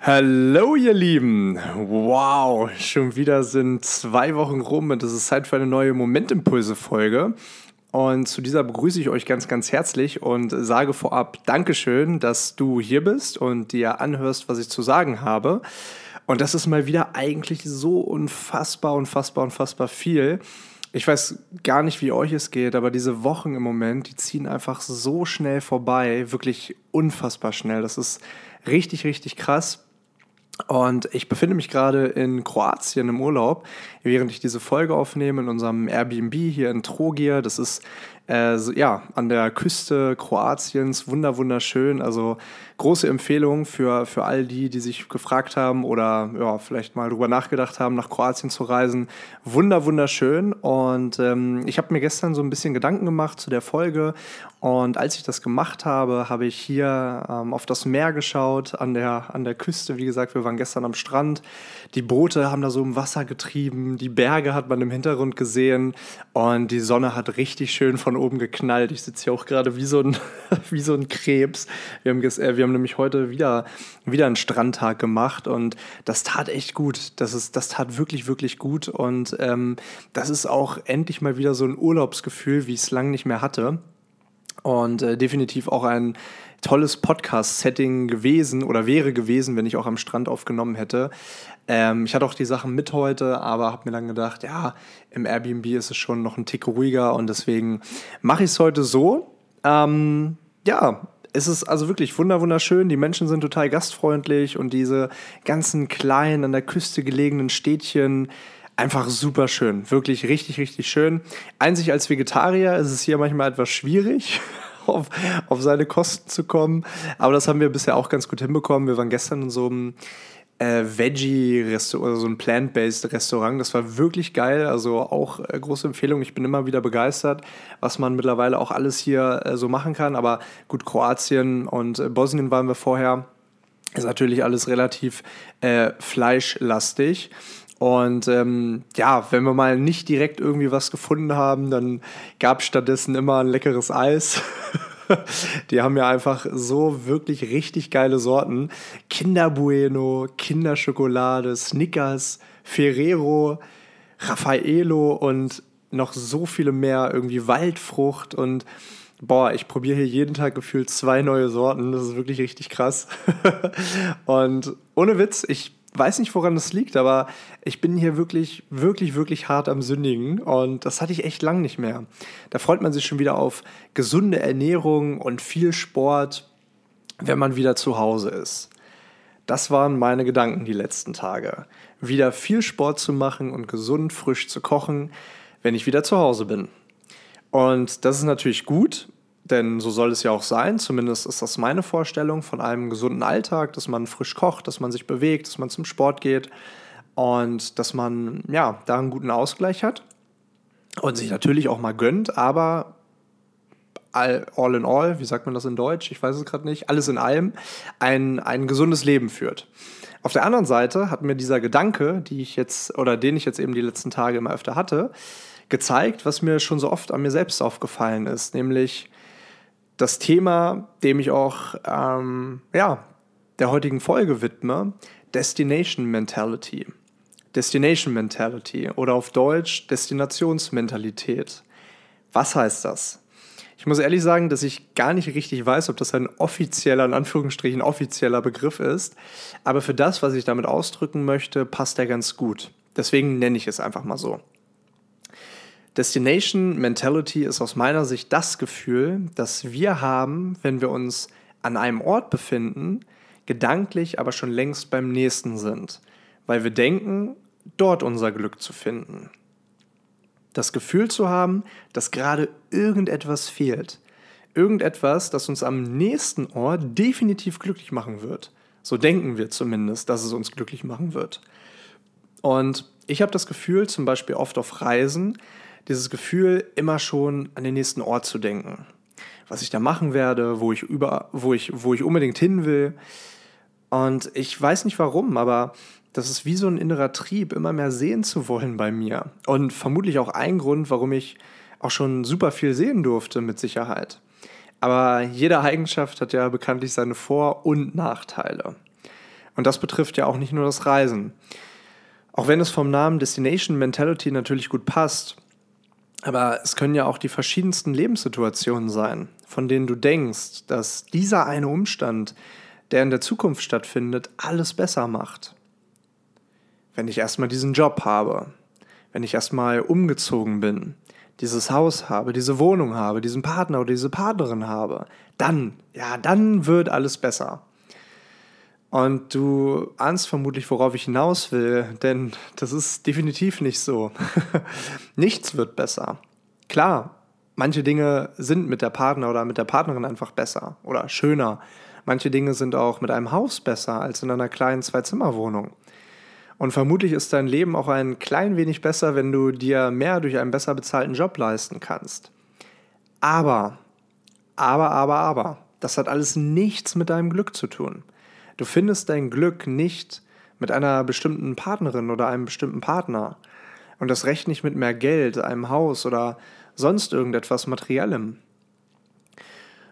Hallo ihr Lieben! Wow, schon wieder sind zwei Wochen rum und es ist Zeit für eine neue Momentimpulse-Folge. Und zu dieser begrüße ich euch ganz, ganz herzlich und sage vorab Dankeschön, dass du hier bist und dir anhörst, was ich zu sagen habe. Und das ist mal wieder eigentlich so unfassbar, unfassbar, unfassbar viel. Ich weiß gar nicht, wie euch es geht, aber diese Wochen im Moment, die ziehen einfach so schnell vorbei, wirklich unfassbar schnell. Das ist richtig, richtig krass. Und ich befinde mich gerade in Kroatien im Urlaub, während ich diese Folge aufnehme in unserem Airbnb hier in Trogir. Das ist äh, so, ja an der Küste Kroatiens, wunder wunderschön. Also große Empfehlung für, für all die, die sich gefragt haben oder ja, vielleicht mal drüber nachgedacht haben, nach Kroatien zu reisen. Wunder, wunderschön. Und ähm, ich habe mir gestern so ein bisschen Gedanken gemacht zu der Folge. Und als ich das gemacht habe, habe ich hier ähm, auf das Meer geschaut, an der, an der Küste. Wie gesagt, wir waren gestern am Strand. Die Boote haben da so im Wasser getrieben. Die Berge hat man im Hintergrund gesehen. Und die Sonne hat richtig schön von oben geknallt. Ich sitze hier auch gerade wie, so ein, wie so ein Krebs. Wir haben, äh, wir haben nämlich heute wieder, wieder einen Strandtag gemacht und das tat echt gut. Das, ist, das tat wirklich, wirklich gut. Und ähm, das ist auch endlich mal wieder so ein Urlaubsgefühl, wie ich es lange nicht mehr hatte. Und äh, definitiv auch ein tolles Podcast-Setting gewesen oder wäre gewesen, wenn ich auch am Strand aufgenommen hätte. Ähm, ich hatte auch die Sachen mit heute, aber habe mir dann gedacht, ja, im Airbnb ist es schon noch ein Tick ruhiger und deswegen mache ich es heute so. Ähm, ja, es ist also wirklich wunderschön. Die Menschen sind total gastfreundlich und diese ganzen kleinen, an der Küste gelegenen Städtchen, einfach super schön. Wirklich richtig, richtig schön. Einzig als Vegetarier ist es hier manchmal etwas schwierig. Auf, auf seine Kosten zu kommen. Aber das haben wir bisher auch ganz gut hinbekommen. Wir waren gestern in so einem äh, Veggie-Restaurant, also so ein Plant-Based Restaurant. Das war wirklich geil. Also auch äh, große Empfehlung. Ich bin immer wieder begeistert, was man mittlerweile auch alles hier äh, so machen kann. Aber gut, Kroatien und äh, Bosnien waren wir vorher. Ist natürlich alles relativ äh, fleischlastig. Und ähm, ja, wenn wir mal nicht direkt irgendwie was gefunden haben, dann gab es stattdessen immer ein leckeres Eis. Die haben ja einfach so wirklich richtig geile Sorten. Kinder Bueno, Kinderschokolade, Snickers, Ferrero, Raffaello und noch so viele mehr. Irgendwie Waldfrucht und boah, ich probiere hier jeden Tag gefühlt zwei neue Sorten. Das ist wirklich richtig krass. und ohne Witz, ich weiß nicht, woran das liegt, aber ich bin hier wirklich, wirklich, wirklich hart am Sündigen und das hatte ich echt lang nicht mehr. Da freut man sich schon wieder auf gesunde Ernährung und viel Sport, wenn man wieder zu Hause ist. Das waren meine Gedanken die letzten Tage. Wieder viel Sport zu machen und gesund, frisch zu kochen, wenn ich wieder zu Hause bin. Und das ist natürlich gut, denn so soll es ja auch sein. Zumindest ist das meine Vorstellung von einem gesunden Alltag, dass man frisch kocht, dass man sich bewegt, dass man zum Sport geht und dass man ja da einen guten Ausgleich hat und sich natürlich auch mal gönnt, aber all, all in all, wie sagt man das in Deutsch? Ich weiß es gerade nicht. Alles in allem ein, ein gesundes Leben führt. Auf der anderen Seite hat mir dieser Gedanke, die ich jetzt oder den ich jetzt eben die letzten Tage immer öfter hatte, gezeigt, was mir schon so oft an mir selbst aufgefallen ist, nämlich das Thema, dem ich auch ähm, ja, der heutigen Folge widme, Destination Mentality. Destination Mentality oder auf Deutsch Destinationsmentalität. Was heißt das? Ich muss ehrlich sagen, dass ich gar nicht richtig weiß, ob das ein offizieller, in Anführungsstrichen offizieller Begriff ist. Aber für das, was ich damit ausdrücken möchte, passt er ganz gut. Deswegen nenne ich es einfach mal so. Destination Mentality ist aus meiner Sicht das Gefühl, das wir haben, wenn wir uns an einem Ort befinden, gedanklich aber schon längst beim nächsten sind, weil wir denken, dort unser Glück zu finden. Das Gefühl zu haben, dass gerade irgendetwas fehlt. Irgendetwas, das uns am nächsten Ort definitiv glücklich machen wird. So denken wir zumindest, dass es uns glücklich machen wird. Und ich habe das Gefühl, zum Beispiel oft auf Reisen, dieses Gefühl, immer schon an den nächsten Ort zu denken. Was ich da machen werde, wo ich, über, wo ich, wo ich unbedingt hin will. Und ich weiß nicht warum, aber das ist wie so ein innerer Trieb, immer mehr sehen zu wollen bei mir. Und vermutlich auch ein Grund, warum ich auch schon super viel sehen durfte, mit Sicherheit. Aber jede Eigenschaft hat ja bekanntlich seine Vor- und Nachteile. Und das betrifft ja auch nicht nur das Reisen. Auch wenn es vom Namen Destination Mentality natürlich gut passt, aber es können ja auch die verschiedensten Lebenssituationen sein, von denen du denkst, dass dieser eine Umstand, der in der Zukunft stattfindet, alles besser macht. Wenn ich erstmal diesen Job habe, wenn ich erstmal umgezogen bin, dieses Haus habe, diese Wohnung habe, diesen Partner oder diese Partnerin habe, dann, ja, dann wird alles besser. Und du ahnst vermutlich, worauf ich hinaus will, denn das ist definitiv nicht so. Nichts wird besser. Klar, manche Dinge sind mit der Partner oder mit der Partnerin einfach besser oder schöner. Manche Dinge sind auch mit einem Haus besser als in einer kleinen Zwei-Zimmer-Wohnung. Und vermutlich ist dein Leben auch ein klein wenig besser, wenn du dir mehr durch einen besser bezahlten Job leisten kannst. Aber, aber, aber, aber, das hat alles nichts mit deinem Glück zu tun. Du findest dein Glück nicht mit einer bestimmten Partnerin oder einem bestimmten Partner. Und das recht nicht mit mehr Geld, einem Haus oder sonst irgendetwas Materiellem.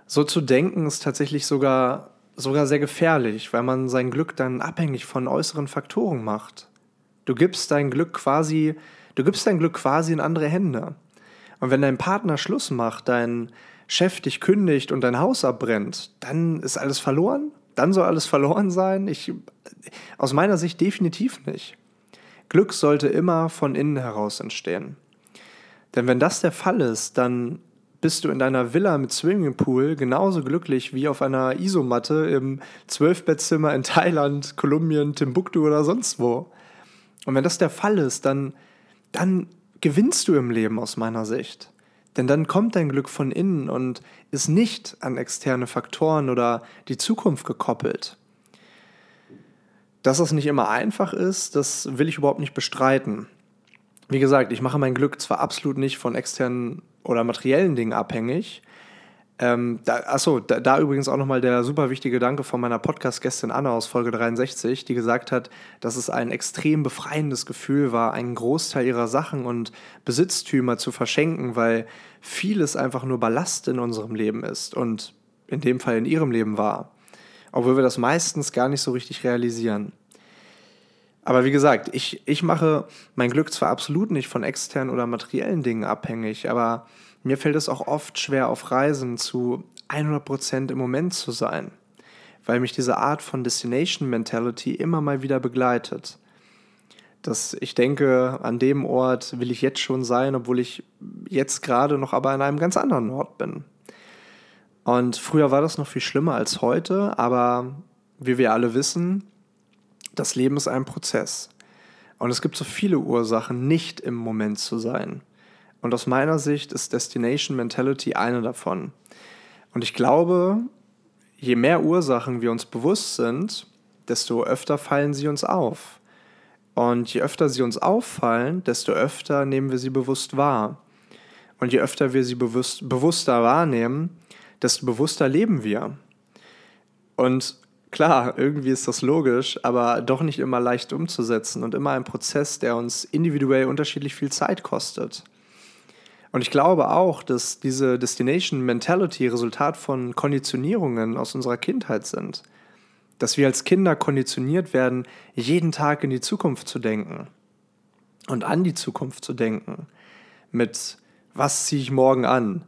So zu denken ist tatsächlich sogar, sogar sehr gefährlich, weil man sein Glück dann abhängig von äußeren Faktoren macht. Du gibst dein Glück quasi, du gibst dein Glück quasi in andere Hände. Und wenn dein Partner Schluss macht, dein Chef dich kündigt und dein Haus abbrennt, dann ist alles verloren dann soll alles verloren sein? Ich, aus meiner Sicht definitiv nicht. Glück sollte immer von innen heraus entstehen. Denn wenn das der Fall ist, dann bist du in deiner Villa mit Swimmingpool genauso glücklich wie auf einer Isomatte im Zwölfbettzimmer in Thailand, Kolumbien, Timbuktu oder sonst wo. Und wenn das der Fall ist, dann, dann gewinnst du im Leben aus meiner Sicht. Denn dann kommt dein Glück von innen und ist nicht an externe Faktoren oder die Zukunft gekoppelt. Dass das nicht immer einfach ist, das will ich überhaupt nicht bestreiten. Wie gesagt, ich mache mein Glück zwar absolut nicht von externen oder materiellen Dingen abhängig, ähm, da, achso, da, da übrigens auch nochmal der super wichtige Danke von meiner Podcast-Gästin Anna aus Folge 63, die gesagt hat, dass es ein extrem befreiendes Gefühl war, einen Großteil ihrer Sachen und Besitztümer zu verschenken, weil vieles einfach nur Ballast in unserem Leben ist und in dem Fall in ihrem Leben war. Obwohl wir das meistens gar nicht so richtig realisieren. Aber wie gesagt, ich, ich mache mein Glück zwar absolut nicht von externen oder materiellen Dingen abhängig, aber mir fällt es auch oft schwer, auf Reisen zu 100% im Moment zu sein, weil mich diese Art von Destination Mentality immer mal wieder begleitet. Dass ich denke, an dem Ort will ich jetzt schon sein, obwohl ich jetzt gerade noch aber an einem ganz anderen Ort bin. Und früher war das noch viel schlimmer als heute, aber wie wir alle wissen, das Leben ist ein Prozess. Und es gibt so viele Ursachen, nicht im Moment zu sein. Und aus meiner Sicht ist Destination Mentality eine davon. Und ich glaube, je mehr Ursachen wir uns bewusst sind, desto öfter fallen sie uns auf. Und je öfter sie uns auffallen, desto öfter nehmen wir sie bewusst wahr. Und je öfter wir sie bewusst, bewusster wahrnehmen, desto bewusster leben wir. Und klar, irgendwie ist das logisch, aber doch nicht immer leicht umzusetzen und immer ein Prozess, der uns individuell unterschiedlich viel Zeit kostet. Und ich glaube auch, dass diese Destination Mentality Resultat von Konditionierungen aus unserer Kindheit sind. Dass wir als Kinder konditioniert werden, jeden Tag in die Zukunft zu denken und an die Zukunft zu denken. Mit was ziehe ich morgen an?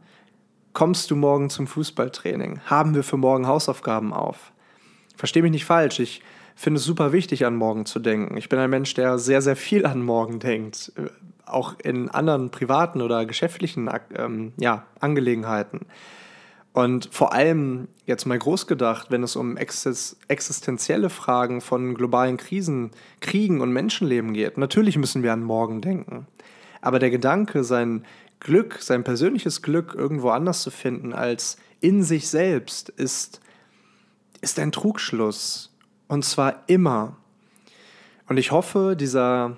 Kommst du morgen zum Fußballtraining? Haben wir für morgen Hausaufgaben auf? Versteh mich nicht falsch, ich finde es super wichtig, an morgen zu denken. Ich bin ein Mensch, der sehr, sehr viel an morgen denkt auch in anderen privaten oder geschäftlichen ähm, ja, Angelegenheiten. Und vor allem jetzt mal groß gedacht, wenn es um existenzielle Fragen von globalen Krisen, Kriegen und Menschenleben geht. Natürlich müssen wir an morgen denken. Aber der Gedanke, sein Glück, sein persönliches Glück irgendwo anders zu finden als in sich selbst, ist, ist ein Trugschluss. Und zwar immer. Und ich hoffe, dieser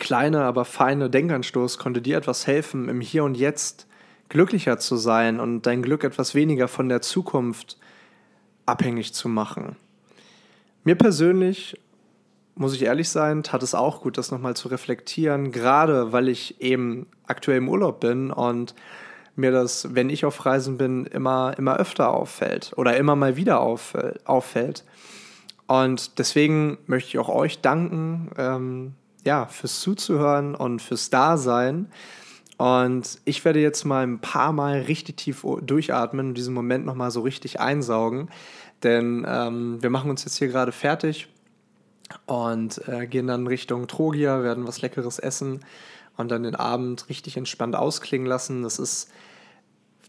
kleine, aber feine Denkanstoß konnte dir etwas helfen, im Hier und Jetzt glücklicher zu sein und dein Glück etwas weniger von der Zukunft abhängig zu machen. Mir persönlich, muss ich ehrlich sein, tat es auch gut, das nochmal zu reflektieren, gerade weil ich eben aktuell im Urlaub bin und mir das, wenn ich auf Reisen bin, immer, immer öfter auffällt oder immer mal wieder auffällt. Und deswegen möchte ich auch euch danken, ähm, ja, fürs Zuzuhören und fürs Dasein. Und ich werde jetzt mal ein paar Mal richtig tief durchatmen und diesen Moment nochmal so richtig einsaugen. Denn ähm, wir machen uns jetzt hier gerade fertig und äh, gehen dann Richtung Trogia, werden was Leckeres essen und dann den Abend richtig entspannt ausklingen lassen. Das ist,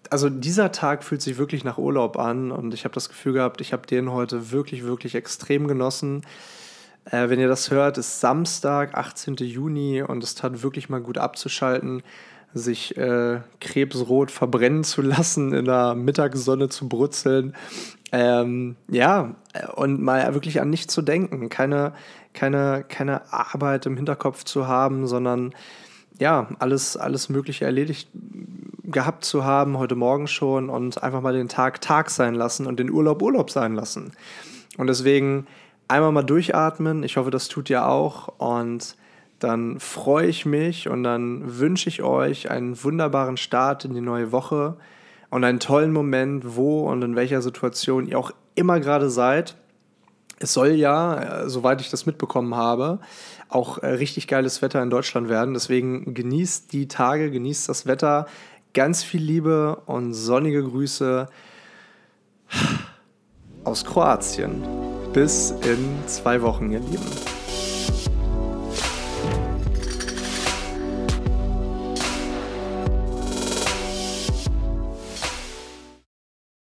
also dieser Tag fühlt sich wirklich nach Urlaub an und ich habe das Gefühl gehabt, ich habe den heute wirklich, wirklich extrem genossen. Äh, wenn ihr das hört, ist Samstag, 18. Juni und es tat wirklich mal gut abzuschalten, sich äh, krebsrot verbrennen zu lassen, in der Mittagssonne zu brutzeln. Ähm, ja, und mal wirklich an nichts zu denken, keine, keine, keine Arbeit im Hinterkopf zu haben, sondern ja, alles, alles Mögliche erledigt gehabt zu haben, heute Morgen schon, und einfach mal den Tag Tag sein lassen und den Urlaub Urlaub sein lassen. Und deswegen einmal mal durchatmen. Ich hoffe, das tut ihr auch. Und dann freue ich mich und dann wünsche ich euch einen wunderbaren Start in die neue Woche und einen tollen Moment, wo und in welcher Situation ihr auch immer gerade seid. Es soll ja, äh, soweit ich das mitbekommen habe, auch äh, richtig geiles Wetter in Deutschland werden. Deswegen genießt die Tage, genießt das Wetter. Ganz viel Liebe und sonnige Grüße aus Kroatien. Bis in zwei Wochen, ihr Lieben.